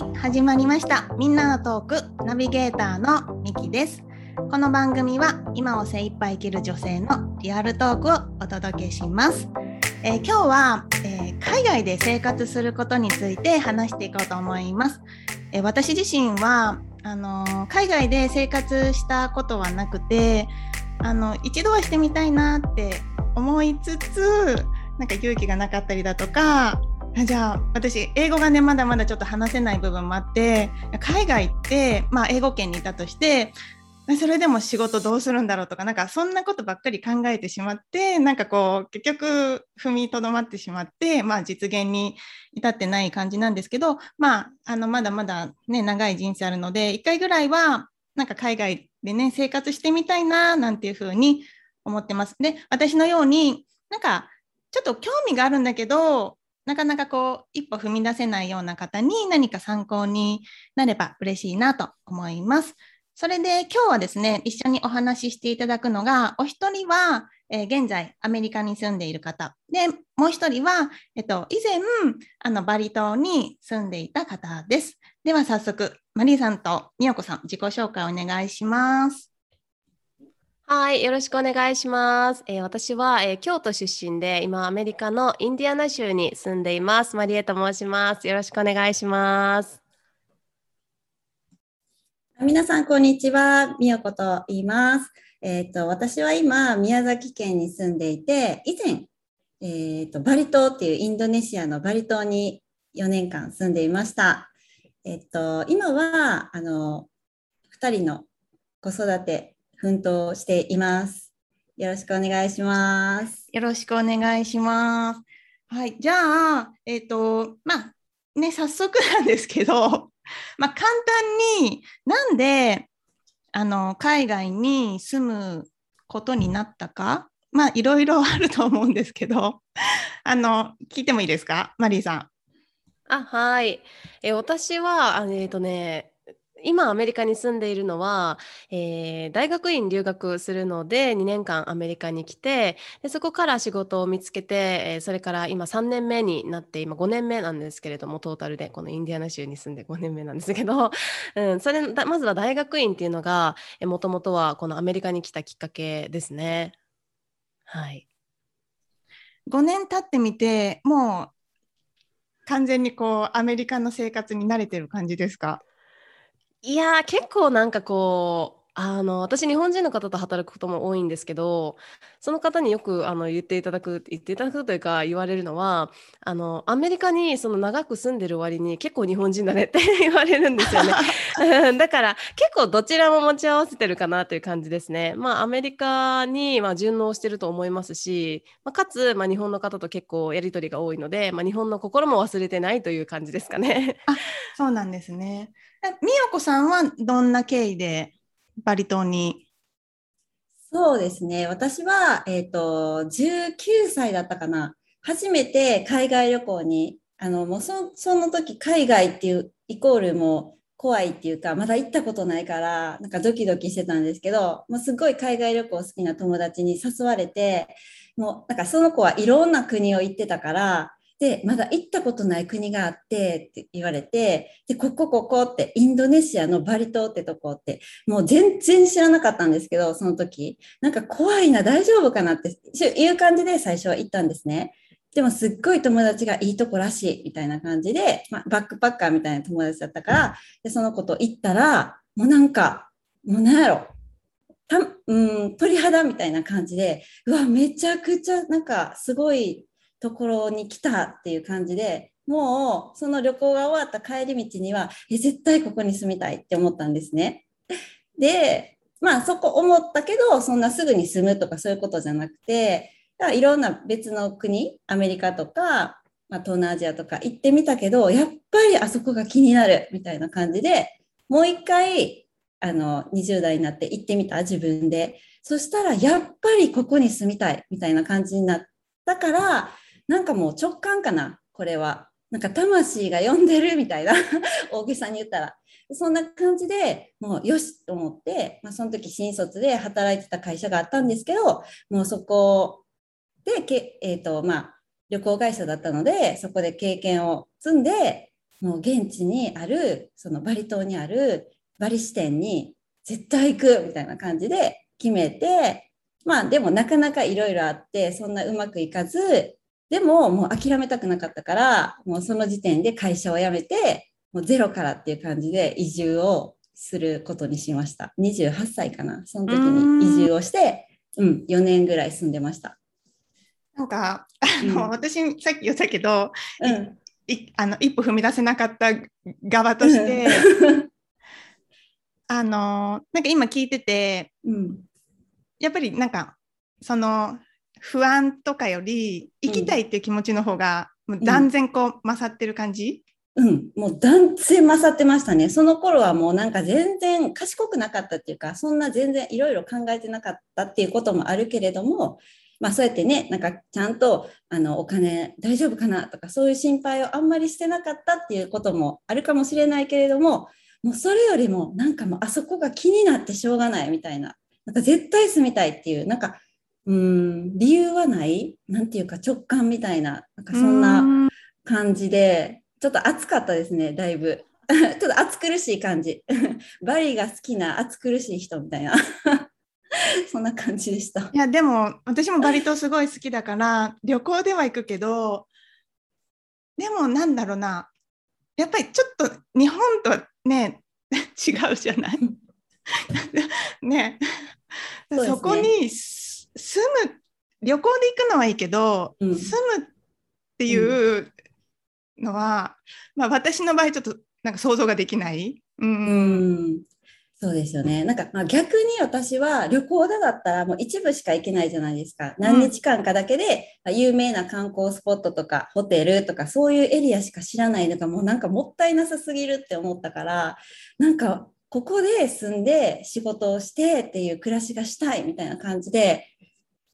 はい始まりました。みんなのトークナビゲーターのミキです。この番組は今を精一杯生きる女性のリアルトークをお届けします。えー、今日は、えー、海外で生活することについて話していこうと思います。えー、私自身はあの海外で生活したことはなくてあの一度はしてみたいなって思いつつなんか勇気がなかったりだとかじゃあ私英語がねまだまだちょっと話せない部分もあって海外って、まあ、英語圏にいたとしてそれでも仕事どうするんだろうとかなんかそんなことばっかり考えてしまってなんかこう結局踏みとどまってしまって、まあ、実現に至ってない感じなんですけど、まあ、あのまだまだ、ね、長い人生あるので1回ぐらいはなんか海外でね生活してみたいななんていうふうに思ってます。で私のようになんかちょっと興味があるんだけどなかなかこう一歩踏み出せないような方に何か参考になれば嬉しいなと思います。それで今日はですね、一緒にお話ししていただくのが、お一人は、えー、現在アメリカに住んでいる方、で、もう一人は、えっと、以前、あの、バリ島に住んでいた方です。では早速、マリーさんとみよこさん、自己紹介お願いします。はい、よろしくお願いします。えー、私は、えー、京都出身で、今アメリカのインディアナ州に住んでいます。マリエと申します。よろしくお願いします。皆さん、こんにちは。みよこと言います。えっ、ー、と、私は今、宮崎県に住んでいて、以前、えっ、と、バリ島っていうインドネシアのバリ島に4年間住んでいました。えっ、と、今は、あの、2人の子育て、奮闘しています。よろしくお願いします。よろしくお願いします。はい、じゃあ、えっ、と、まあ、ね、早速なんですけど、まあ、簡単になんであの海外に住むことになったかまあいろいろあると思うんですけど あの聞いてもいいですか？マリーさん。あはい、え私はあえっ、ー、とね今アメリカに住んでいるのは、えー、大学院留学するので2年間アメリカに来てでそこから仕事を見つけて、えー、それから今3年目になって今5年目なんですけれどもトータルでこのインディアナ州に住んで5年目なんですけど、うん、それまずは大学院っていうのがもともとはこのアメリカに来たきっかけですね。はい、5年経ってみてもう完全にこうアメリカの生活に慣れてる感じですか？いや、結構なんかこう、あの、私日本人の方と働くことも多いんですけど、その方によくあの言っていただく言っていただくというか言われるのは、あのアメリカにその長く住んでる割に結構日本人だねって 言われるんですよね。だから結構どちらも持ち合わせてるかなという感じですね。まあアメリカにま順応してると思いますし、まあ、かつま日本の方と結構やり取りが多いので、まあ日本の心も忘れてないという感じですかね。あ、そうなんですね。みよこさんはどんな経緯でバリ島にそうですね。私は、えっ、ー、と、19歳だったかな。初めて海外旅行に、あの、もうそその時海外っていうイコールも怖いっていうか、まだ行ったことないから、なんかドキドキしてたんですけど、もうすごい海外旅行好きな友達に誘われて、もうなんかその子はいろんな国を行ってたから、で、まだ行ったことない国があってって言われて、で、ここここってインドネシアのバリ島ってとこって、もう全然知らなかったんですけど、その時、なんか怖いな、大丈夫かなっていう感じで最初は行ったんですね。でもすっごい友達がいいとこらしいみたいな感じで、まあ、バックパッカーみたいな友達だったから、でその子と行ったら、もうなんか、もうなんやろ、たうん、鳥肌みたいな感じで、うわ、めちゃくちゃなんかすごいところに来たっていう感じでもうその旅行が終わった帰り道にはえ絶対ここに住みたいって思ったんですね。でまあそこ思ったけどそんなすぐに住むとかそういうことじゃなくていろんな別の国アメリカとか、まあ、東南アジアとか行ってみたけどやっぱりあそこが気になるみたいな感じでもう一回あの20代になって行ってみた自分でそしたらやっぱりここに住みたいみたいな感じになったからなんかもう直感かな、これは。なんか魂が呼んでるみたいな 大げさに言ったら。そんな感じでもうよしと思って、まあ、その時新卒で働いてた会社があったんですけど、もうそこでけ、えーとまあ、旅行会社だったので、そこで経験を積んで、もう現地にあるそのバリ島にあるバリ支店に絶対行くみたいな感じで決めてまあでもなかなかいろいろあってそんなうまくいかずでももう諦めたくなかったからもうその時点で会社を辞めてもうゼロからっていう感じで移住をすることにしました。28歳かな。その時に移住をしてうん4年ぐらい住んでました。なんかあの、うん、私さっき言ったけど、うん、あの一歩踏み出せなかった側として、あのなんか今聞いてて、うん、やっぱりなんかその不安とかより行きたいっていう気持ちの方が、もう断然こう勝ってる感じ、うん、もう断然勝ってましたね。その頃はもうなんか全然賢くなかったっていうか、そんな全然いろいろ考えてなかったっていうこともあるけれども、まあそうやってね、なんかちゃんとあのお金大丈夫かなとかそういう心配をあんまりしてなかったっていうこともあるかもしれないけれども、もうそれよりもなんかもうあそこが気になってしょうがないみたいな、なんか絶対住みたいっていう、なんかうん理由はない？なんていうか直感みたいな、なんかそんな感じで、ちょっと暑かったですね、だいぶ。ちょっと暑苦しい感じ。バリが好きな暑苦しい人みたいな。そんな感じでした。いやでも私もバリ島すごい好きだから旅行では行くけどでもなんだろうなやっぱりちょっと日本とね違うじゃない？ねそ、ね、こに住む旅行で行くのはいいけど、うん、住むっていうのは、うん、まあ私の場合ちょっとなんか想像ができない。うん、うんそうですよね。なんか、まあ、逆に私は旅行だったらもう一部しか行けないじゃないですか。何日間かだけで、ま有名な観光スポットとかホテルとかそういうエリアしか知らないのがもうなんかもったいなさすぎるって思ったから、なんかここで住んで仕事をしてっていう暮らしがしたいみたいな感じで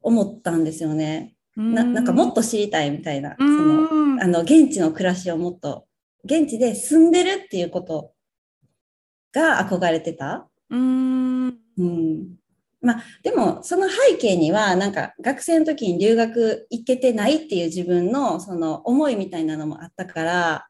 思ったんですよね。ななんかもっと知りたいみたいな、そのあの現地の暮らしをもっと現地で住んでるっていうことが憧れてた。うん。うん。まあ、でもその背景にはなんか学生の時に留学行けてないっていう自分のその思いみたいなのもあったから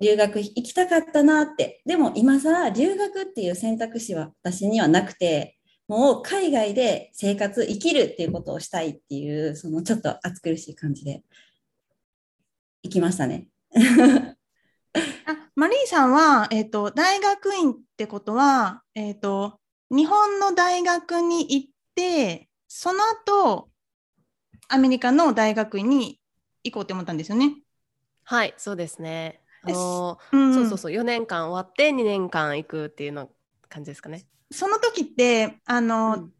留学行きたかったなってでも今更留学っていう選択肢は私にはなくてもう海外で生活生きるっていうことをしたいっていうそのちょっと暑苦しい感じで行きましたね。あマリーさんは、えーと、大学院ってことは、えーと、日本の大学に行ってその後アメリカの大学院に行こうって思ったんですよね。はいそうですね。あの、うん、そうそうそう4年間終わって2年間行くっていうの感じですかね。その時ってあの、うん、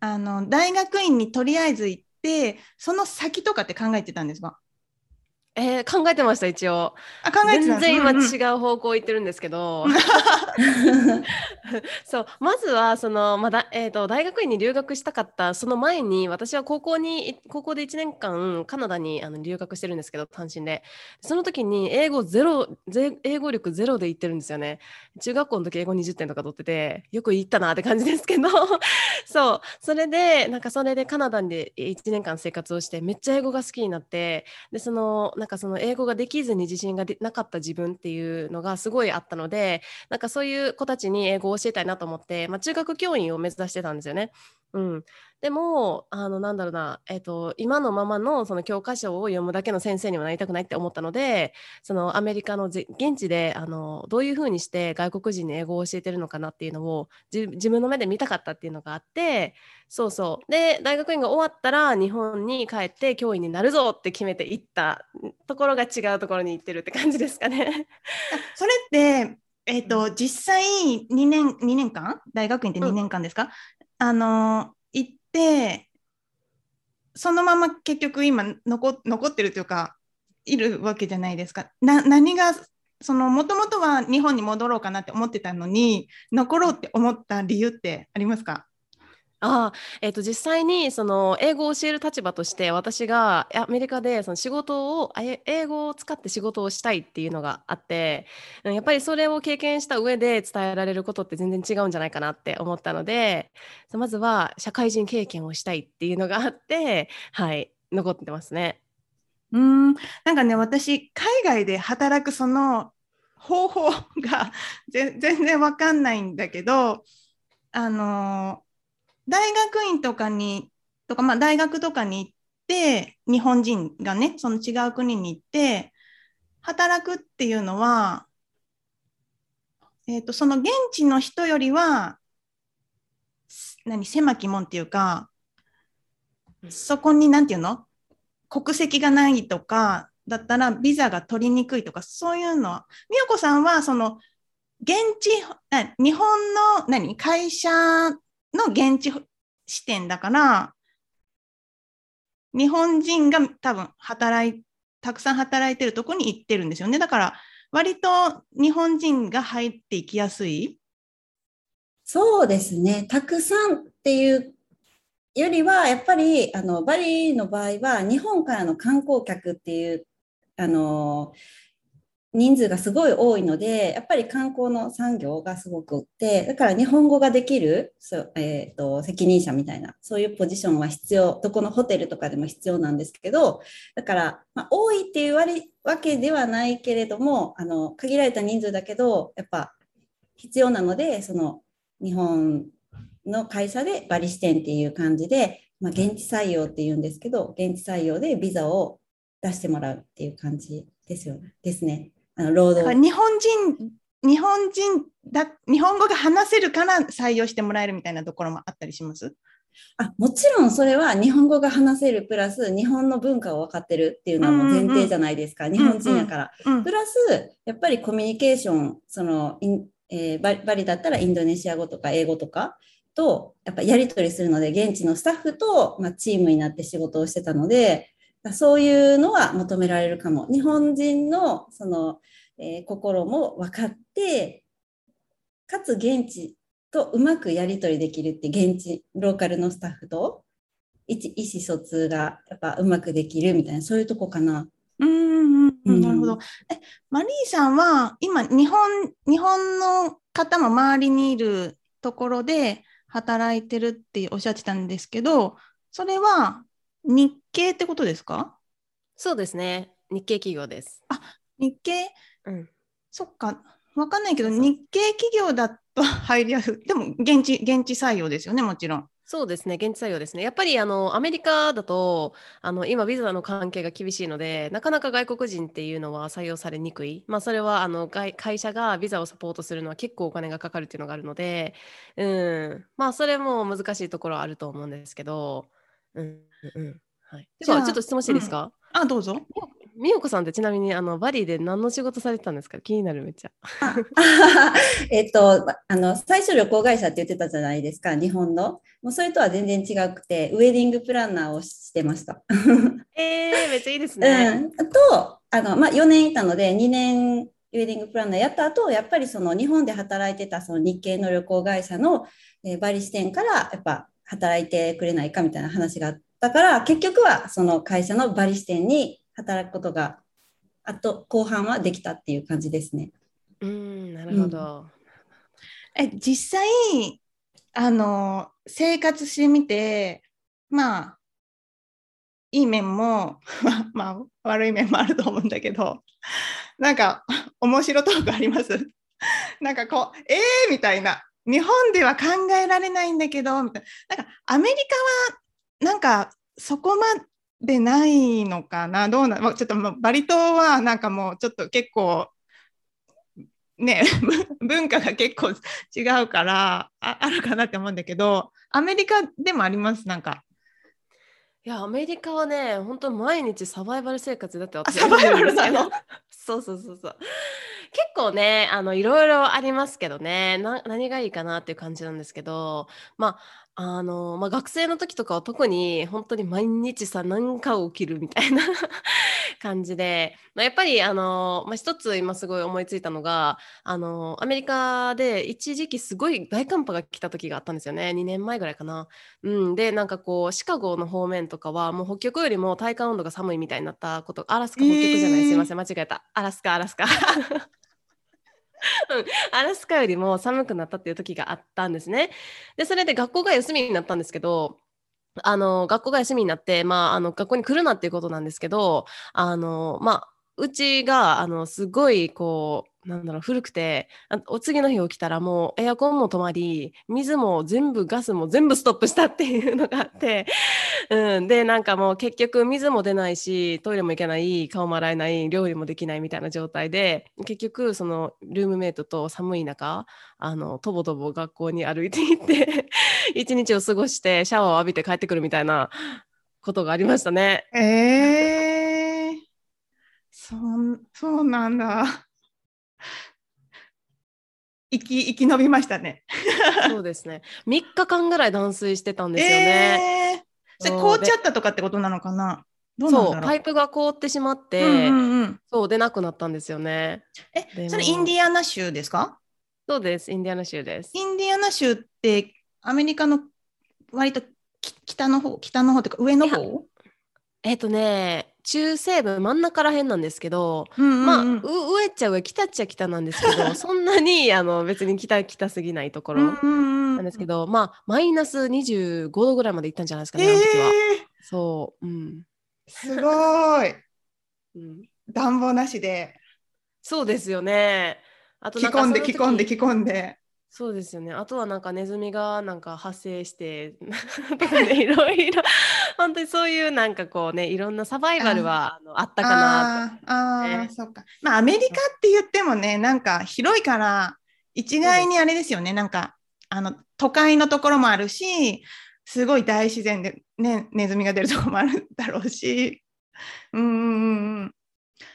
あの大学院にとりあえず行ってその先とかって考えてたんですか？えー、考えてました一応。あ考えて全然今違う方向行ってるんですけど、そうまずはその、まだえーと、大学院に留学したかったその前に私は高校に高校で1年間カナダにあの留学してるんですけど単身で。その時に英語ゼロ英語力ゼロで行ってるんですよね。中学校の時英語20点とか取っててよく行ったなって感じですけどそうそれでなんかそれでカナダで1年間生活をしてめっちゃ英語が好きになってでそのなんかその英語ができずに自信がなかった自分っていうのがすごいあったのでなんかそういう子たちに英語を教えたいなと思って、まあ、中学教員を目指してたんですよね。うん、でもあのなんだろうな、えーと、今のままのその教科書を読むだけの先生にはなりたくないって思ったのでそのアメリカの現地であのどういうふうにして外国人に英語を教えてるのかなっていうのを自分の目で見たかったっていうのがあってそうそう。で大学院が終わったら日本に帰って教員になるぞって決めて行ったところが違うところに行ってるって感じですかね。それってえーと、実際2年 ,2 年間？大学院って2年間ですか、うん、あの行っでそのまま結局今残残ってるというかいるわけじゃないですか。な何がそのもともとは日本に戻ろうかなって思ってたのに残ろうって思った理由ってありますか？あ、えっと、実際にその英語を教える立場として私がアメリカでその仕事を英語を使って仕事をしたいっていうのがあってやっぱりそれを経験した上で伝えられることって全然違うんじゃないかなって思ったのでまずは社会人経験をしたいっていうのがあって はい残ってますね。うんなんかね私海外で働くその方法が 全然わかんないんだけどあの大学院とかにとか、まあ、大学とかに行って日本人がねその違う国に行って働くっていうのは、えーと、その現地の人よりは何狭き門っていうかそこに何て言うの？国籍がないとかだったらビザが取りにくいとかそういうのは美代子さんはその現地日本の何会社の現地視点だから日本人が多分働いたくさん働いてるとこに行ってるんですよね。だから割と日本人が入っていきやすい。そうですね。たくさんっていうよりはやっぱりあのバリの場合は日本からの観光客っていうあの人数がすごい多いのでやっぱり観光の産業がすごくってだから日本語ができる、えーと、責任者みたいなそういうポジションは必要どこのホテルとかでも必要なんですけどだから、まあ、多いっていうわけではないけれどもあの限られた人数だけどやっぱ必要なのでその日本の会社でバリ支店っていう感じで、まあ、現地採用っていうんですけど、現地採用でビザを出してもらうっていう感じですよですね。あの労働。日本人日本人だ日本語が話せるから採用してもらえるみたいなところもあったりします？あもちろんそれは日本語が話せるプラス日本の文化を分かってるっていうのはもう前提じゃないですか、うんうん、日本人やから、うんうん、プラスやっぱりコミュニケーションその、えー、バリだったらインドネシア語とか英語とかとやっぱやり取りするので現地のスタッフと、まあ、チームになって仕事をしてたのでそういうのは求められるかも。日本人のその、えー、心も分かってかつ現地とうまくやり取りできるって現地ローカルのスタッフと意思疎通がやっぱうまくできるみたいなそういうとこかな。うんなるほど。え、マリーさんは今日本日本の方も周りにいるところで働いてるっておっしゃってたんですけど、それは日系ってことですか？そうですね。日系企業です。あ、日系？うん。そっか。わかんないけど、日系企業だと入りやすい。でも、現地、現地採用ですよね、もちろん。そうですね、現地採用ですね。やっぱりあのアメリカだとあの今、ビザの関係が厳しいので、なかなか外国人っていうのは採用されにくい。まあ、それはあの会社がビザをサポートするのは結構お金がかかるっていうのがあるので、うん、まあ、それも難しいところはあると思うんですけど、うんうんはい、ではちょっと質問していいですか、うん、あどうぞ。美代子さんってちなみにあのバリーで何の仕事されてたんですか？気になるめっちゃ。えっとあの最初旅行会社って言ってたじゃないですか日本の。もうそれとは全然違くてウェディングプランナーをしてました。えー、めっちゃいいですね。うん、とあの、まあ、4年いたので2年ウェディングプランナーやった後やっぱりその日本で働いてたその日系の旅行会社の、えー、バリ支店からやっぱ働いてくれないかみたいな話があったから結局はその会社のバリ支店に働くことがあと後半はできたっていう感じですね。うんなるほど。うん、え実際あの生活してみてまあいい面も まあ悪い面もあると思うんだけどなんか面白トークあります？なんかこうえーみたいな日本では考えられないんだけどみたいななんかアメリカはなんかそこまでないのかな？どうな、ちょっとバリ島はなんかもうちょっと結構ね 文化が結構違うからああるかなって思うんだけどアメリカでもあります？なんか。いやアメリカはね本当毎日サバイバル生活だって私。サバイバルなの？そうそうそうそう。結構ねあのいろいろありますけどね。何がいいかなっていう感じなんですけど。まああの、まあ、学生の時とかは特に本当に毎日さ何か起きるみたいな 感じで、まあ、やっぱりあの、まあ、一つ今すごい思いついたのがあのアメリカで一時期すごい大寒波が来た時があったんですよね。2年前ぐらいかな。うん、でなんかこうシカゴの方面とかはもう北極よりも体感温度が寒いみたいになったことアラスカ北極じゃない、えー、すいません。間違えた。アラスカアラスカ。うん、アラスカよりも寒くなったっていう時があったんですね。でそれで学校が休みになったんですけどあの学校が休みになって、まあ、あの学校に来るなっていうことなんですけどあの、まあ、うちがあのすごいこうなんだろう古くてお次の日起きたらもうエアコンも止まり水も全部ガスも全部ストップしたっていうのがあって、うん、でなんかもう結局水も出ないしトイレも行けない顔も洗えない料理もできないみたいな状態で結局そのルームメイトと寒い中あのとぼとぼ学校に歩いて行って一日を過ごしてシャワーを浴びて帰ってくるみたいなことがありましたね。えー、そんそうなんだ。生き生き延びましたね。そうですね。3日間ぐらい断水してたんですよね。えーそれ凍っちゃったとかってことなのかな？そう、パイプが凍ってしまって、うんうんうん、そう出なくなったんですよね。でえ、も。それインディアナ州ですか？そうです、インディアナ州です。インディアナ州ってアメリカの割とき北の方、北の方というか上の方？えっ、とね、中西部真ん中らへんなんですけど、うんうんうんまあ、う上っちゃ上、北っちゃ北なんですけど、そんなにあの別に北北すぎないところうんうんうんなんですけど、まあ、マイナス25度ぐらいまでいったんじゃないですかね、えあの時は。ー、そう、うん。すごい。うん、暖房なしでそうですよね。あと着込んで着込んで着込んで。そうですよね。あとはなんかネズミがなんか発生して いろいろ本当にそういうなんかこうねいろんなサバイバルはあのあったかなと。あーあー、ねそっか。まあアメリカって言ってもね、なんか広いから一概にあれですよね。なんかあの都会のところもあるし、すごい大自然でねネズミが出るところもあるだろうし。うんうんうんうん。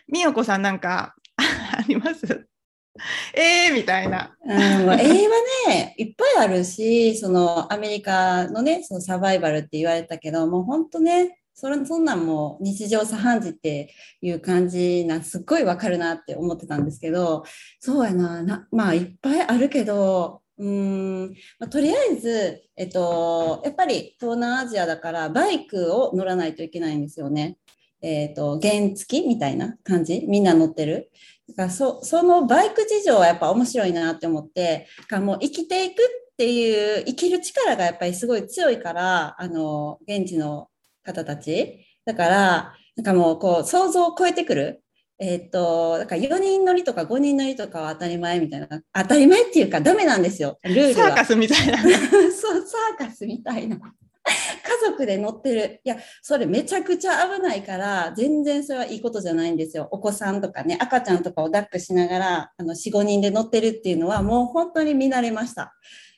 みよこさんなんか あります？えーみたいな。うん、もう映画ね、いっぱいあるし、そのアメリカのね、そのサバイバルって言われたけど、もう本当ね、それそんなんもう日常茶飯事っていう感じな、すっごいわかるなって思ってたんですけど、そうやな、なまあいっぱいあるけど、うんまあ、とりあえず、えっと、やっぱり東南アジアだからバイクを乗らないといけないんですよね。えっと、原付きみたいな感じ？みんな乗ってる？だからそそのバイク事情はやっぱ面白いなって思って、だからもう生きていくっていう、生きる力がやっぱりすごい強いから、あの、現地の方たち。だから、なんかもうこう、想像を超えてくる。えっと、だから4人乗りとか5人乗りとかは当たり前みたいな。当たり前っていうかダメなんですよ。ルールは。サーカスみたいな。そう、サーカスみたいな。家族で乗ってる。いや、それめちゃくちゃ危ないから、全然それはいいことじゃないんですよ。お子さんとかね、赤ちゃんとかを抱っこしながら、あの、4、5人で乗ってるっていうのは、もう本当に見慣れました。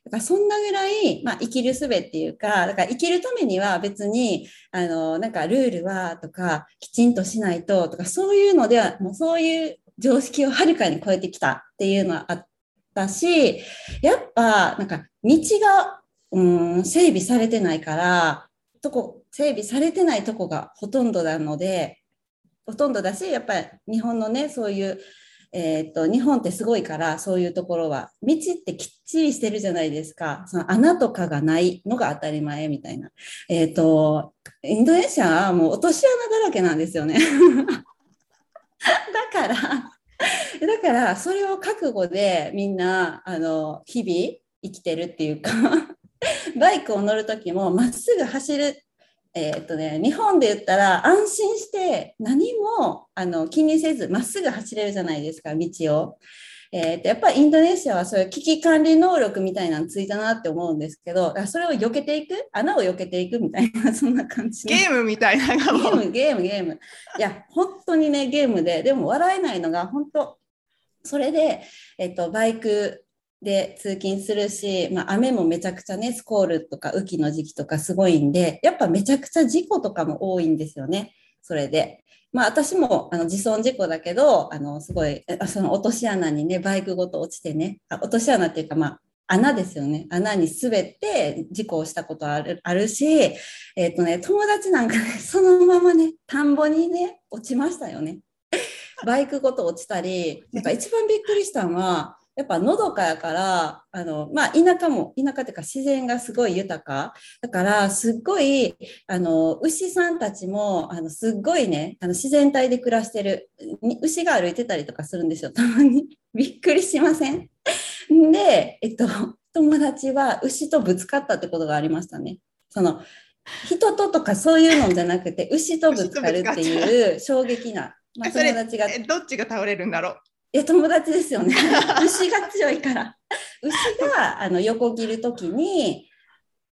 だからそんなぐらい、まあ、生きる術っていうか、だから生きるためには別に、あの、なんかルールはとか、きちんとしないととか、そういうのでは、もうそういう常識をはるかに超えてきたっていうのはあったし、やっぱ、なんか道が、うん、整備されてないから、とこ、整備されてないとこがほとんどなので、ほとんどだし、やっぱり日本のね、そういう、えーっと、日本ってすごいから、そういうところは、道ってきっちりしてるじゃないですか。その穴とかがないのが当たり前みたいな。えーっと、インドネシアはもう落とし穴だらけなんですよね。だから、だから、それを覚悟でみんな、あの、日々生きてるっていうか、バイクを乗るときもまっすぐ走る。えーっとね、日本で言ったら安心して何もあの気にせずまっすぐ走れるじゃないですか、道を。えーっとやっぱりインドネシアはそういう危機管理能力みたいなのついたなって思うんですけど、それを避けていく、穴を避けていく？みたいな、そんな感じの。ゲームみたいなゲーム、ゲーム、ゲーム。いや、本当にね、ゲームで、でも笑えないのが、本当、それで、えっと、バイクで通勤するし、まあ、雨もめちゃくちゃね、スコールとか雨季の時期とかすごいんで、やっぱめちゃくちゃ事故とかも多いんですよね、それで。まあ、私もあの自損事故だけど、あのすごい、その落とし穴にね、バイクごと落ちてね、落とし穴っていうか、まあ、穴ですよね。穴に滑って事故をしたことあるあるし、えっ、とね、友達なんかね、そのままね、田んぼにね、落ちましたよね。バイクごと落ちたり、なんか一番びっくりしたのは、やっぱのどかやから、あの、まあ、田舎も、田舎っていうか自然がすごい豊か。だから、すっごい、あの、牛さんたちも、あの、すっごいね、あの、自然体で暮らしてる。に牛が歩いてたりとかするんですよ、たまに。びっくりしません？で、えっと、友達は牛とぶつかったってことがありましたね。その、人ととかそういうのじゃなくて牛とぶつかるっていう衝撃な、まあ、友達がどっちが倒れるんだろう？え友達ですよね。牛が強いから。牛があの横切る時に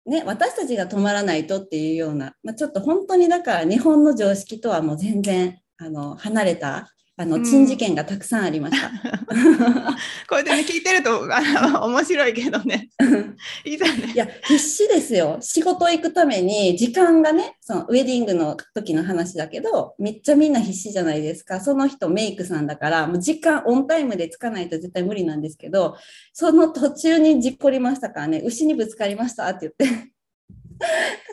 ね、私たちが止まらないとっていうような、まあ、ちょっと本当にだから日本の常識とはもう全然あの離れたあの珍事件がたくさんありました。こうやってね聞いてるとあの面白いけどね。いざね。いや必死ですよ。仕事行くために時間がね、そのウェディングの時の話だけど、めっちゃみんな必死じゃないですか。その人メイクさんだからもう時間オンタイムでつかないと絶対無理なんですけど、その途中に事故りましたからね、牛にぶつかりましたって言って。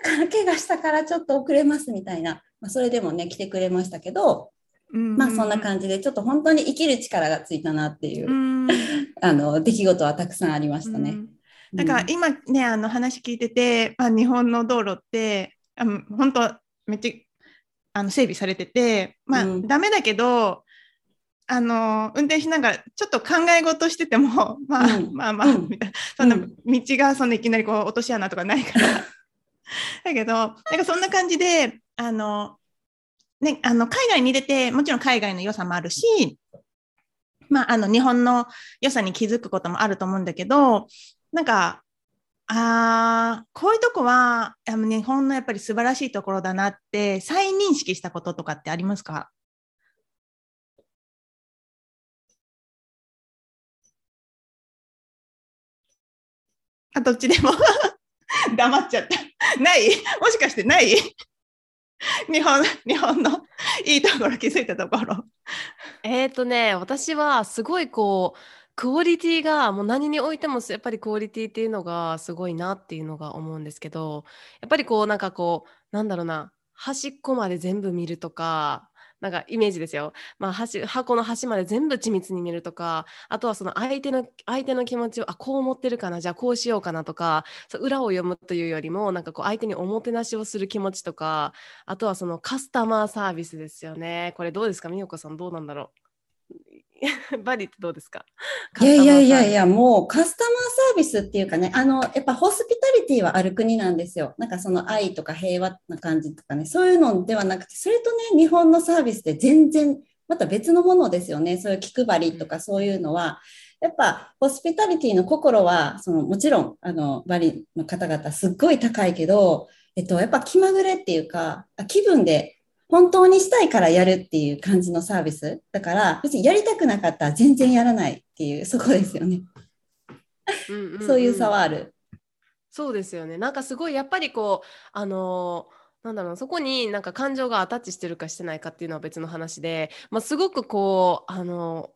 だから怪我したからちょっと遅れますみたいな、まあ、それでもね来てくれましたけど、まあそんな感じでちょっと本当に生きる力がついたなっていう、うあの出来事はたくさんありましたね。だから今ねあの話聞いてて、まあ、日本の道路ってあの本当めっちゃあの整備されててまあ、うん、ダメだけどあの運転しながらちょっと考え事してても まあ、うん、まあまあ、みたいな。そんな道がそんないきなりこう落とし穴とかないから。だけどなんかそんな感じであのね、あの海外に出てもちろん海外の良さもあるし、まあ、あの日本の良さに気づくこともあると思うんだけどなんかあこういうとこはあの日本のやっぱり素晴らしいところだなって再認識したこととかってありますか？あどっちでも？黙っちゃった。ない？もしかしてない？日本日本のいいところ気づいたところ。えっ、とね私はすごいこうクオリティがもう何においてもやっぱりクオリティっていうのがすごいなっていうのが思うんですけどやっぱりこうなんかこうなんだろうな端っこまで全部見るとかなんかイメージですよ。まあ、箱の端まで全部緻密に見るとかあとはその相手の相手の気持ちをあこう思ってるかなじゃあこうしようかなとか裏を読むというよりもなんかこう相手におもてなしをする気持ちとかあとはそのカスタマーサービスですよね。これどうですか？美代子さんどうなんだろう？バリってどうですか？いやいやいやいや、もうカスタマーサービスっていうかね、あの、やっぱホスピタリティはある国なんですよ。なんかその愛とか平和な感じとかね、そういうのではなくて、それとね、日本のサービスって全然また別のものですよね。そういう気配りとかそういうのは。やっぱホスピタリティの心はそのもちろんあのバリの方々すっごい高いけど、えっと、やっぱ気まぐれっていうか気分で本当にしたいからやるっていう感じのサービス。だから、別にやりたくなかったら全然やらないっていう、そこですよね。うんうんうん、そういう差はある。そうですよね。なんかすごい、やっぱりこう、あのー、なんだろうそこになんか感情がアタッチしてるかしてないかっていうのは別の話で、まあ、すごくこうあの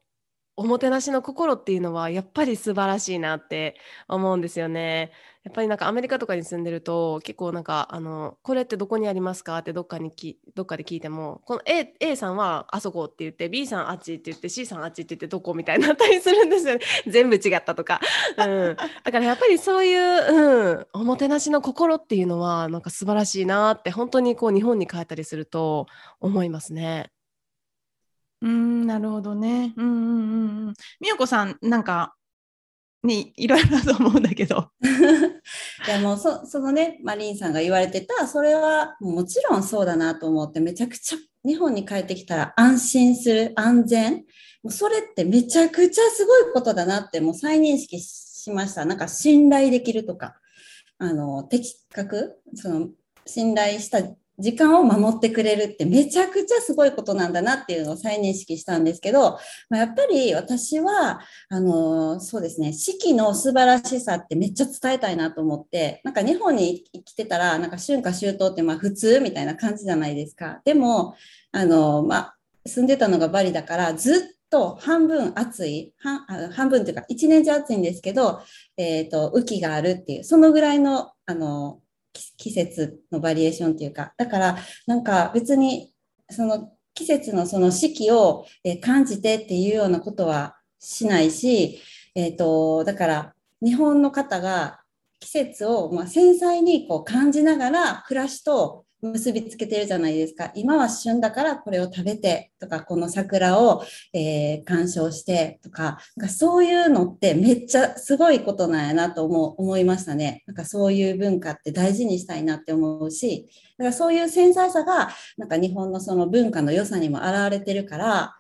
おもてなしの心っていうのはやっぱり素晴らしいなって思うんですよね。やっぱりなんかアメリカとかに住んでると結構なんかあのこれってどこにありますか？ってどっかにきどっかで聞いてもこの A, A さんはあそこって言って B さんあっちって言って C さんあっちって言ってどこみたいになったりするんですよね 全部違ったとか、うん、だからやっぱりそういう、うん、おもてなしの心っていうのはなんか素晴らしいなって本当にこう日本に帰ったりすると思いますね。うん、なるほどね。うんうんうんうん。美代子さん、なんか、にいろいろだと思うんだけど。いやもうそそのねマリンさんが言われてたそれはもちろんそうだなと思ってめちゃくちゃ日本に帰ってきたら安心する安全もうそれってめちゃくちゃすごいことだなってもう再認識しましたなんか信頼できるとかあの的確その信頼した時間を守ってくれるってめちゃくちゃすごいことなんだなっていうのを再認識したんですけど、まあ、やっぱり私は、あの、そうですね、四季の素晴らしさってめっちゃ伝えたいなと思って、なんか日本に来てたら、なんか春夏秋冬ってまあ普通みたいな感じじゃないですか。でも、あの、まあ、住んでたのがバリだから、ずっと半分暑い、半分っていうか、一年中暑いんですけど、えっ、ー、と、雨季があるっていう、そのぐらいの、あの、季節のバリエーションっていうか、だからなんか別にその季節のその四季を感じてっていうようなことはしないし、えっ、ー、と、だから日本の方が季節をまあ繊細にこう感じながら暮らしと結びつけてるじゃないですか。今は旬だからこれを食べてとか、この桜を、えー、鑑賞してとか、なんかそういうのってめっちゃすごいことなんやなと思思いましたね。なんかそういう文化って大事にしたいなって思うし、だからそういう繊細さが、なんか日本のその文化の良さにも表れてるから、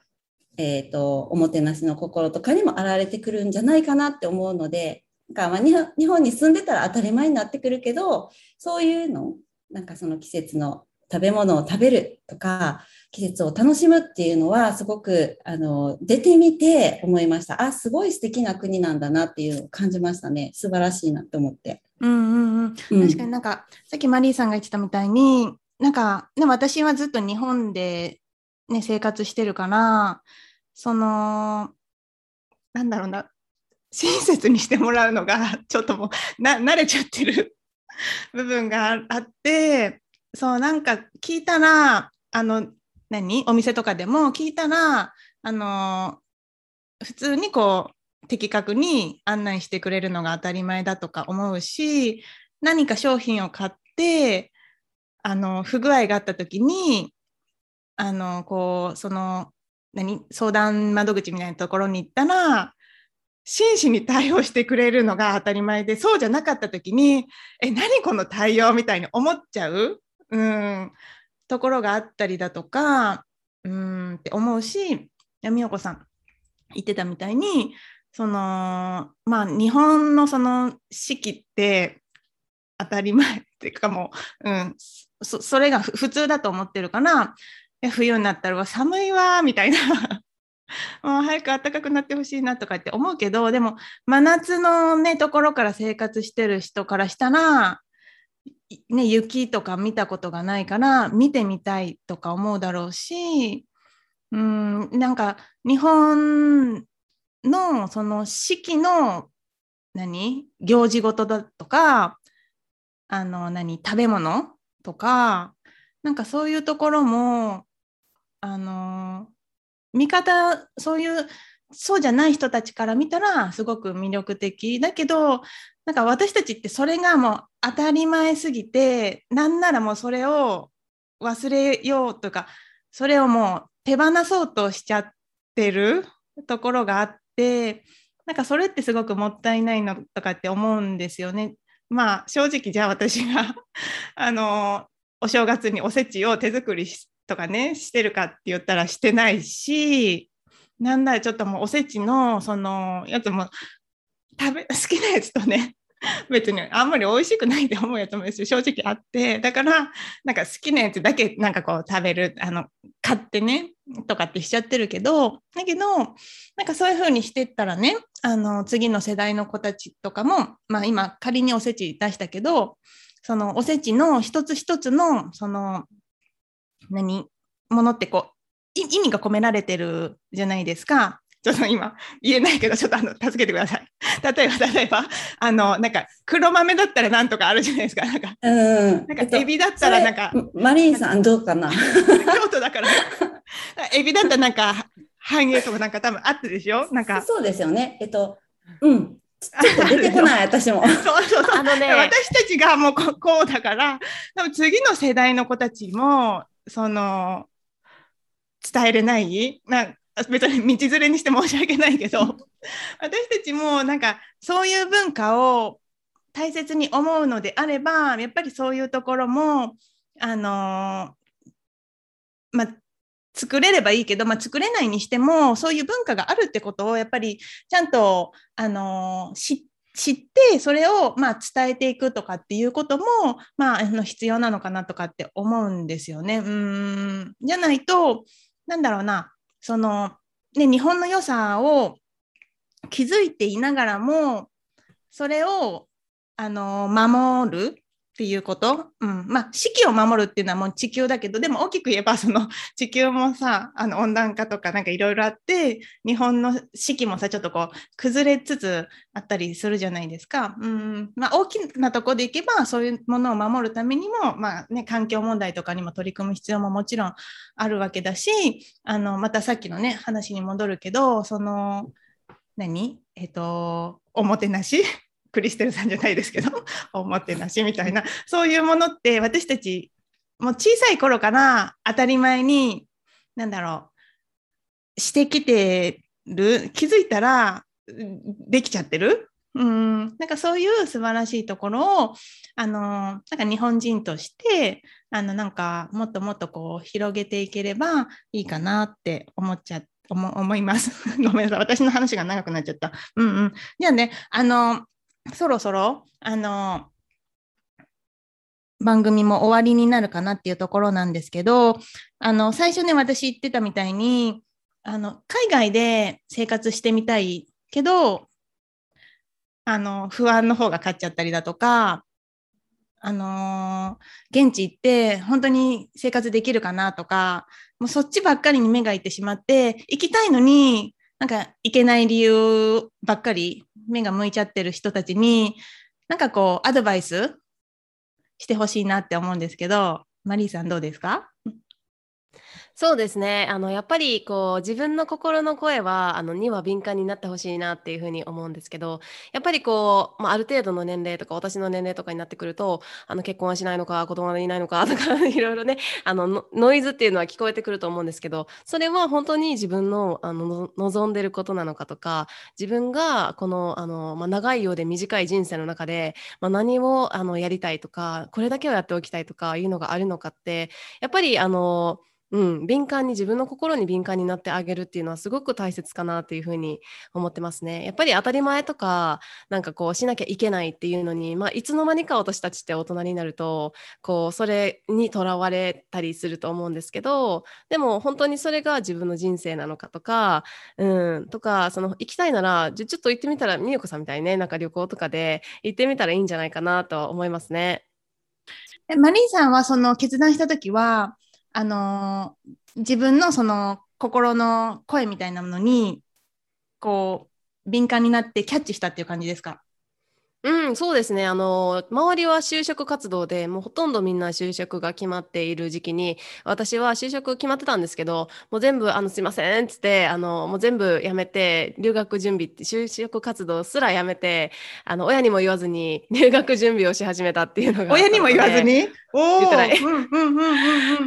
えっ、ー、と、おもてなしの心とかにも現れてくるんじゃないかなって思うので、なんかまあ日本に住んでたら当たり前になってくるけど、そういうのなんかその季節の食べ物を食べるとか季節を楽しむっていうのはすごくあの出てみて思いました。あすごい素敵な国なんだなっていうのを感じましたね。素晴らしいなと思って。うんうんうん、確かになんか、さっきマリーさんが言ってたみたいになんか、ね、私はずっと日本で、ね、生活してるからそのなんだろうな。親切にしてもらうのがちょっともうな慣れちゃってる 部分があってそうなんか聞いたらあの何？お店とかでも聞いたらあの普通にこう的確に案内してくれるのが当たり前だとか思うし何か商品を買ってあの不具合があった時にあのこうその何？相談窓口みたいなところに行ったら真摯に対応してくれるのが当たり前で、そうじゃなかった時に、え、何この対応みたいに思っちゃう、うん、ところがあったりだとか、うんって思うし、美代子さん言ってたみたいに、その、まあ、日本のその四季って当たり前っていうかもう、うん、そそれが普通だと思ってるから、冬になったら寒いわみたいな もう早く暖かくなってほしいなとかって思うけどでも真夏のねところから生活してる人からしたら、ね、雪とか見たことがないから見てみたいとか思うだろうしうんなんか日本のその四季の何行事事だとかあの何食べ物とかなんかそういうところもあの見方そういうそうじゃない人たちから見たらすごく魅力的だけどなんか私たちってそれがもう当たり前すぎてなんならもうそれを忘れようとかそれをもう手放そうとしちゃってるところがあってなんかそれってすごくもったいないのとかって思うんですよね。まあ正直じゃあ私が あのお正月におせちを手作りしとかねしてるかって言ったらしてないしなんだちょっともうおせちのそのやつも食べ 好きなやつとね別にあんまり美味しくないって思うやつも正直あってだからなんか好きなやつだけなんかこう食べるあの買ってねとかってしちゃってるけどだけどなんかそういう風にしてったらねあの次の世代の子たちとかもまあ今仮におせち出したけどそのおせちの一つ一つのその何？ものってこう意味が込められてるじゃないですか。ちょっと今言えないけど、ちょっとあの助けてください。例えば、例えば、あの、なんか黒豆だったらなんとかあるじゃないですか。なんか、うん、なんかエビだったらなんか。マリーさんどうかな？京都だから。エビだったらなんか繁栄とかなんか多分あってでしょ？なんか。そうですよね。えっと、うん。ちょっと出てこない、私も。そうそうそう。あのね、私たちがもうこうだから、多分次の世代の子たちも、その伝えれない？な別に道連れにして申し訳ないけど。私たちもなんかそういう文化を大切に思うのであればやっぱりそういうところもあのまあ作れればいいけど、まあ、作れないにしてもそういう文化があるってことをやっぱりちゃんとあの知って知ってそれをまあ伝えていくとかっていうことも、まあ、必要なのかなとかって思うんですよね。うんじゃないとなんだろうなその、ね、日本の良さを気づいていながらもそれをあの守るっていうこと、うん、まあ四季を守るっていうのはもう地球だけどでも大きく言えばその 地球もさあの温暖化とかなんかいろいろあって日本の四季もさちょっとこう崩れつつあったりするじゃないですか、うん。まあ、大きなとこでいけばそういうものを守るためにも、まあね、環境問題とかにも取り組む必要ももちろんあるわけだしあのまたさっきのね話に戻るけどその何？えっ、とおもてなし？クリステルさんじゃないですけど おもてなしみたいな。そういうものって私たちもう小さい頃から当たり前になんだろうしてきてる気づいたらできちゃってる。うん。なんかそういう素晴らしいところをあのなんか日本人としてあのなんかもっともっとこう広げていければいいかなって思っちゃ思思います。ごめんなさい。私の話が長くなっちゃった。うんうん、じゃあねあのそろそろあの番組も終わりになるかなっていうところなんですけどあの最初ね私言ってたみたいにあの海外で生活してみたいけどあの不安の方が勝っちゃったりだとかあのー、現地行って本当に生活できるかなとかもうそっちばっかりに目がいってしまって行きたいのになんか行けない理由ばっかり目が向いちゃってる人たちになんかこうアドバイスしてほしいなって思うんですけどマリーさんどうですか？そうですね。あの、やっぱり、こう、自分の心の声は、あの、には敏感になってほしいなっていうふうに思うんですけど、やっぱりこう、まあ、ある程度の年齢とか、私の年齢とかになってくると、あの、結婚はしないのか、子供はいないのかとか、いろいろね、あのノ、ノイズっていうのは聞こえてくると思うんですけど、それは本当に自分の、あの、望んでることなのかとか、自分が、この、あの、まあ、長いようで短い人生の中で、まあ、何を、あの、やりたいとか、これだけをやっておきたいとかいうのがあるのかって、やっぱり、あの、うん、敏感に自分の心に敏感になってあげるっていうのはすごく大切かなっていうふうに思ってますね。やっぱり当たり前とかなんかこうしなきゃいけないっていうのに、まあ、いつの間にか私たちって大人になるとこうそれにとらわれたりすると思うんですけどでも本当にそれが自分の人生なのかとか、うん、とかその行きたいならちょっと行ってみたら美代子さんみたいにねなんか旅行とかで行ってみたらいいんじゃないかなと思いますね。マリーさんはその決断した時はあの自分のその心の声みたいなものにこう敏感になってキャッチしたっていう感じですか？うん、そうですね。あの、周りは就職活動で、もうほとんどみんな就職が決まっている時期に、私は就職決まってたんですけど、もう全部、あの、すいませんっつって、あの、もう全部やめて、留学準備って、就職活動すらやめて、あの、親にも言わずに、留学準備をし始めたっていうのが。親にも言わずに？言ってない。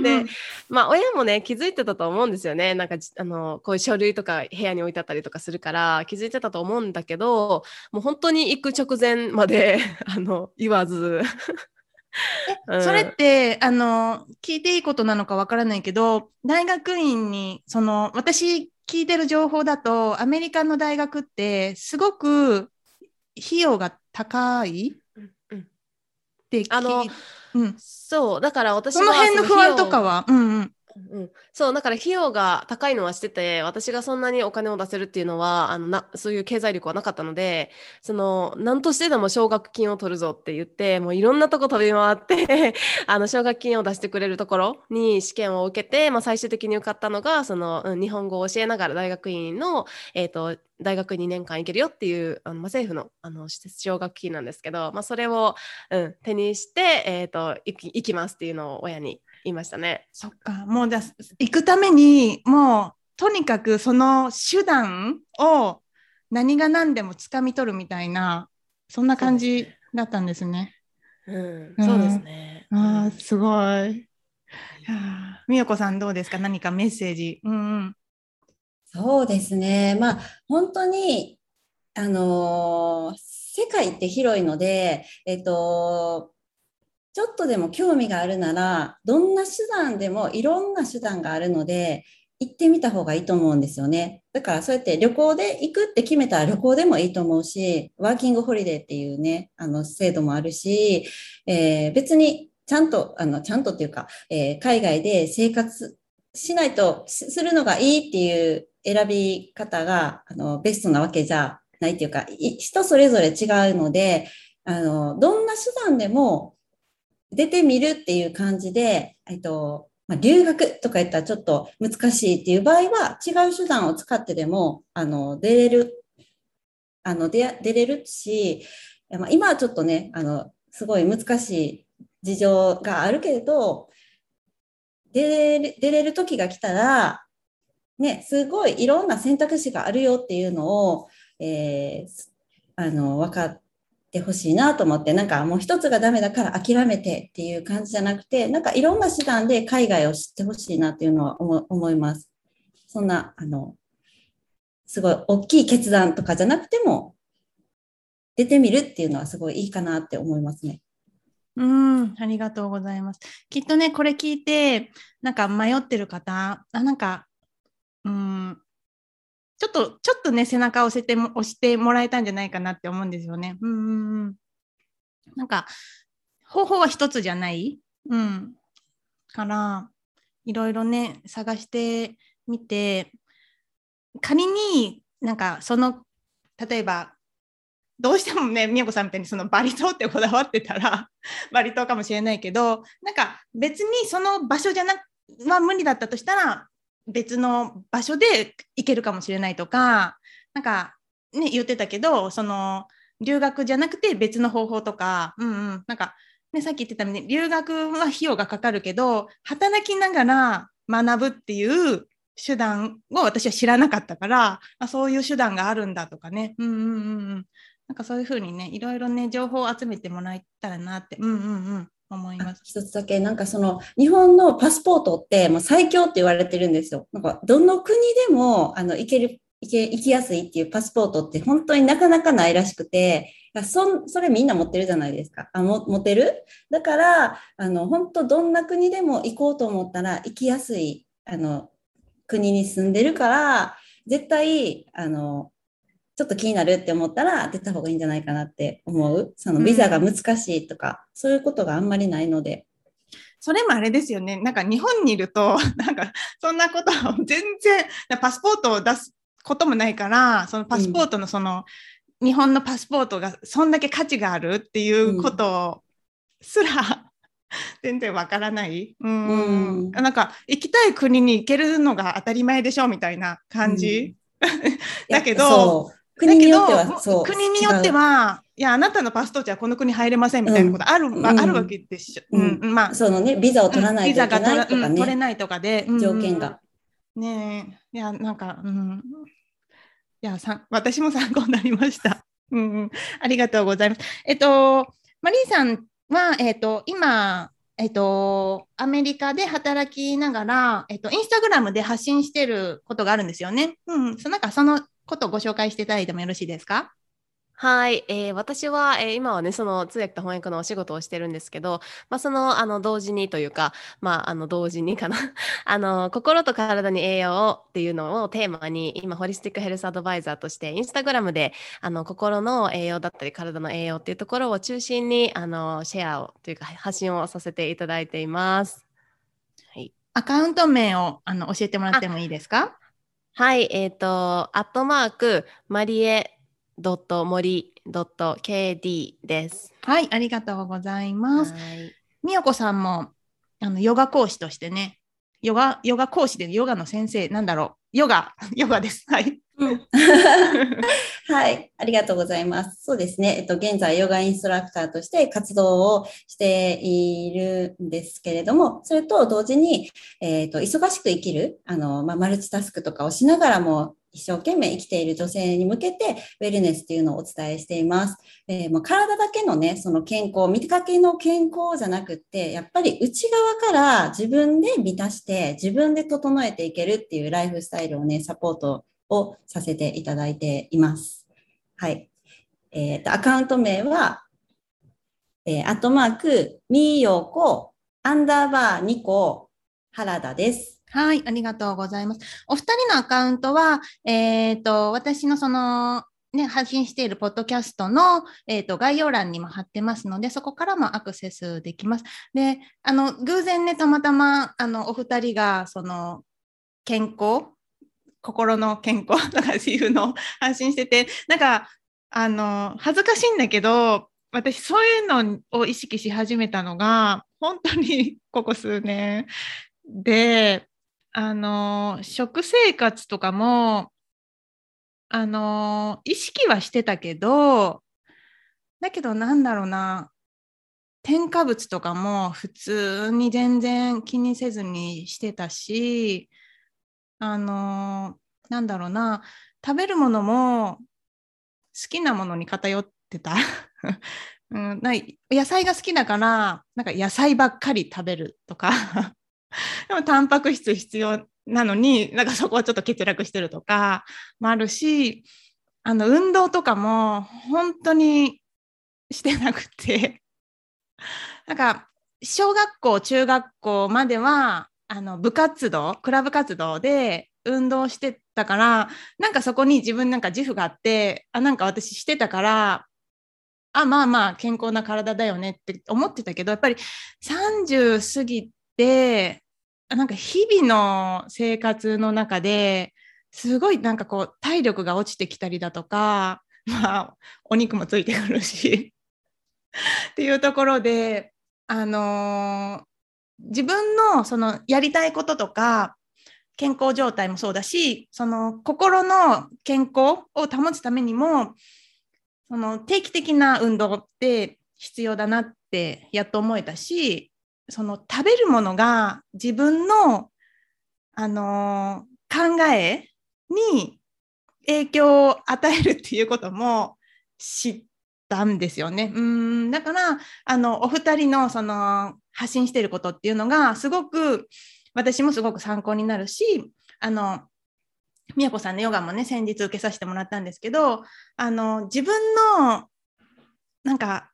で、まあ、親もね、気づいてたと思うんですよね。なんか、あの、こういう書類とか部屋に置いてあったりとかするから、気づいてたと思うんだけど、もう本当に行く直前、まで あの言わずそれってあの聞いていいことなのかわからないけど大学院にその私聞いてる情報だとアメリカの大学ってすごく費用が高い、ってあの、うん、そうだから私はその辺の不安とかは、うんうん、うん、そうだから費用が高いのはしてて私がそんなにお金を出せるっていうのはあのなそういう経済力はなかったのでその何としてでも奨学金を取るぞって言ってもういろんなとこ飛び回って あの奨学金を出してくれるところに試験を受けて、まあ、最終的に受かったのがその、うん、日本語を教えながら大学院の、えーと、大学2年間行けるよっていうあの、まあ、政府のあの奨学金なんですけど、まあ、それを、うん、手にして、えーと行き行きますっていうのを親にいましたね。そっか、もうだ行くためにもうとにかくその手段を何が何でも掴み取るみたいなそんな感じだったんですね。うん、そうですね。あすごい。みよこさんどうですか？何かメッセージ。うん、うん、そうですね。まあ本当にあのー、世界って広いので、えっとちょっとでも興味があるなら、どんな手段でもいろんな手段があるので、行ってみた方がいいと思うんですよね。だからそうやって旅行で行くって決めたら旅行でもいいと思うし、ワーキングホリデーっていうね、あの制度もあるし、えー、別にちゃんと、あの、ちゃんとっていうか、えー、海外で生活しないとするのがいいっていう選び方が、あの、ベストなわけじゃないっていうか、人それぞれ違うので、あの、どんな手段でも出てみるっていう感じで、えっと、まあ、留学とか言ったらちょっと難しいっていう場合は、違う手段を使ってでも、あの、出れる、あの、出れるし、まあ、今はちょっとね、あの、すごい難しい事情があるけれど、出れる出れる時が来たら、ね、すごいいろんな選択肢があるよっていうのを、えー、あの、分かっててほしいなと思って、なんかもう一つがダメだから諦めてっていう感じじゃなくて、なんかいろんな手段で海外を知ってほしいなっていうのは思います。そんな、あの、すごい大きい決断とかじゃなくても、出てみるっていうのはすごいいいかなって思いますね。うん、ありがとうございます。きっとね、これ聞いて、なんか迷ってる方、あ、なんか、うん、ちょっと、ちょっとね、背中を押せても、押してもらえたんじゃないかなって思うんですよね。うんうんうん。なんか、方法は一つじゃない。うん。から、いろいろね、探してみて、仮になんか、その、例えば、どうしてもね、みやこさんみたいにそのバリ島ってこだわってたら、バリ島かもしれないけど、なんか別にその場所じゃなは無理だったとしたら、別の場所で行けるかもしれないとか、なんかね、言ってたけど、その留学じゃなくて別の方法とか、うんうん、なんか、ね、さっき言ってたように、留学は費用がかかるけど、働きながら学ぶっていう手段を私は知らなかったから、あそういう手段があるんだとかね、うんうんうん、なんかそういうふうにね、いろいろね、情報を集めてもらえたらなって、うんうんうん、思います。一つだけ、なんかその、日本のパスポートってもう最強って言われてるんですよ。なんか、どの国でも、あの、行ける、行け、行きやすいっていうパスポートって本当になかなかないらしくて、そそれみんな持ってるじゃないですか。あも持てる？だから、あの、本当どんな国でも行こうと思ったら行きやすい、あの、国に住んでるから、絶対、あの、ちょっと気になるって思ったら出た方がいいんじゃないかなって思う。そのビザが難しいとか、うん、そういうことがあんまりないので。それもあれですよね。なんか日本にいると、なんかそんなことは全然、パスポートを出すこともないから、そのパスポートのその、うん、日本のパスポートがそんだけ価値があるっていうことすら、うん、全然わからない。うん、うん、なんか行きたい国に行けるのが当たり前でしょみたいな感じ。だけど、国によってはそう国によってはいやあなたのパスポートはこの国入れませんみたいなことあるうん、あるわけでしょ、うん、うん、まあ。そのねビザを取らないといけないとかね、取れないとかで、条件が。ねえ。いやなんかうん。いやさ私も参考になりました、うんうん、ありがとうございます。えっとマリーさんはえっと今えっと、アメリカで働きながら、えっと、インスタグラムで発信してることがあるんですよね。うん、そなんかそのことをご紹介していただいてもよろしいですか？はい、えー、私は、えー、今はねその通訳と翻訳のお仕事をしてるんですけど、まあ、そのあの同時にというか、まあ、あの同時にかな。あの心と体に栄養をっていうのをテーマに今ホリスティックヘルスアドバイザーとしてインスタグラムであの心の栄養だったり体の栄養っていうところを中心にあのシェアをというか発信をさせていただいています。はい、アカウント名をあの教えてもらってもいいですか？はい、えっ、ー、と、アットマーク、マリエドット森ドット KD です。はい、ありがとうございます。みよこさんもあのヨガ講師としてね、ヨガヨガ講師でヨガの先生なんだろう、ヨガ ヨガです。はい。はい、ありがとうございます。そうですね。えっと、現在、ヨガインストラクターとして活動をしているんですけれども、それと同時に、えっと、忙しく生きる、あの、まあ、マルチタスクとかをしながらも、一生懸命生きている女性に向けて、ウェルネスっていうのをお伝えしています。えー、もう体だけのね、その健康、見かけの健康じゃなくって、やっぱり内側から自分で満たして、自分で整えていけるっていうライフスタイルをね、サポートをさせていただいています。はい。えっ、ー、と、アカウント名は、えー、アットマーク、みーよこ、アンダーバー2個、原田です。はい、ありがとうございます。お二人のアカウントは、えっ、ー、と、私のその、ね、発信しているポッドキャストの、えーと、概要欄にも貼ってますので、そこからもアクセスできます。で、あの偶然ね、たまたまあのお二人がその健康、心の健康とかっていうのを発信してて、なんかあの恥ずかしいんだけど、私そういうのを意識し始めたのが、本当に ここ数年で、あの食生活とかもあの意識はしてたけどだけどなんだろうな添加物とかも普通に全然気にせずにしてたしあのなんだろうな。食べるものも好きなものに偏ってた。うん、な野菜が好きだからなんか野菜ばっかり食べるとか。でもタンパク質必要なのになんかそこはちょっと欠落してるとかもあるしあの運動とかも本当にしてなくて。なんか小学校中学校まではあの部活動クラブ活動で運動してたからなんかそこに自分なんか自負があってあなんか私してたからあまあまあ健康な体だよねって思ってたけどやっぱり30過ぎてなんか日々の生活の中ですごいなんかこう体力が落ちてきたりだとかまあお肉もついてくるしっていうところであのー、自分のそのやりたいこととか健康状態もそうだしその心の健康を保つためにもその定期的な運動って必要だなってやっと思えたしその食べるものが自分の、あのー、考えに影響を与えるっていうことも知ったんですよね。うんだからあのお二人のその発信してることっていうのがすごく私もすごく参考になるしあのみやこさんのヨガもね先日受けさせてもらったんですけどあの自分のなんか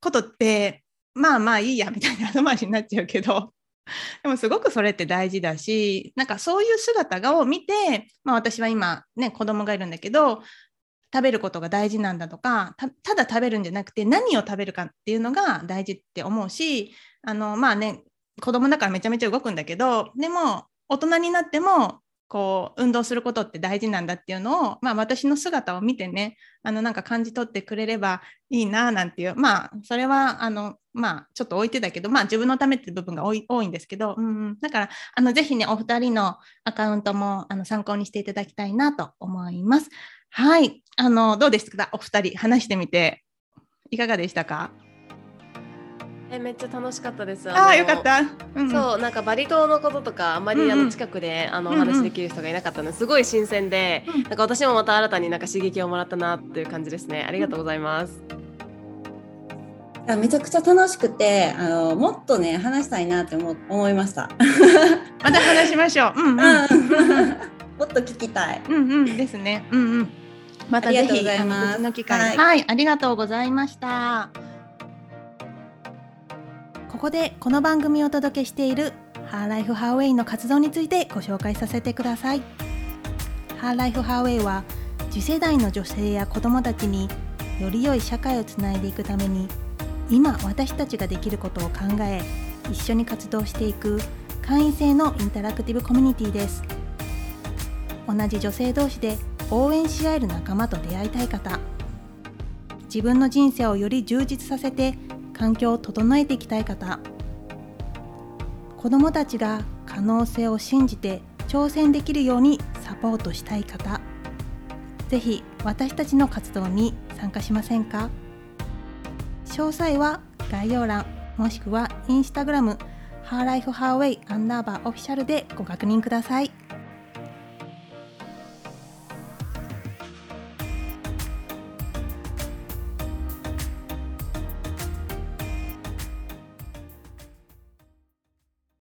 ことってまあまあいいやみたいな後回しになっちゃうけどでもすごくそれって大事だしなんかそういう姿を見て、まあ、私は今ね子供がいるんだけど食べることが大事なんだとかただ食べるんじゃなくて何を食べるかっていうのが大事って思うしあのまあね子供だからめちゃめちゃ動くんだけどでも大人になってもこう運動することって大事なんだっていうのを、まあ、私の姿を見てねあのなんか感じ取ってくれればいいななんていうまあそれはあのまあちょっと置いてたけどまあ自分のためっていう部分が多い多いんですけど、うん、だからあのぜひねお二人のアカウントもあの参考にしていただきたいなと思います。はい。あのどうですか？お二人話してみて。いかがでしたか？えめっちゃ楽しかったです。ああよかった、うん、そうなんかバリ島のこととかあんまりあの近くで、うんうん、あのお話できる人がいなかったのですごい新鮮で、うん、なんか私もまた新たになんか刺激をもらったなっていう感じですね。ありがとうございます。うん、めちゃくちゃ楽しくてあのもっとね話したいなって思思いました。また話しましょう。うんうん、もっと聞きたい。うんうんですね。うんうん。またぜひあの別の機会、はい、はい、ありがとうございました。ここでこの番組をお届けしているハーライフハーウェイの活動についてご紹介させてください。ハーライフハーウェイは次世代の女性や子どもたちにより良い社会をつないでいくために今私たちができることを考え一緒に活動していく会員制のインタラクティブコミュニティです。同じ女性同士で応援し合える仲間と出会いたい方。自分の人生をより充実させて環境を整えていきたい方。子どもたちが可能性を信じて挑戦できるようにサポートしたい方。ぜひ私たちの活動に参加しませんか？詳細は概要欄もしくはインスタグラムハーライフハーウェイアンダーバーオフィシャルでご確認ください。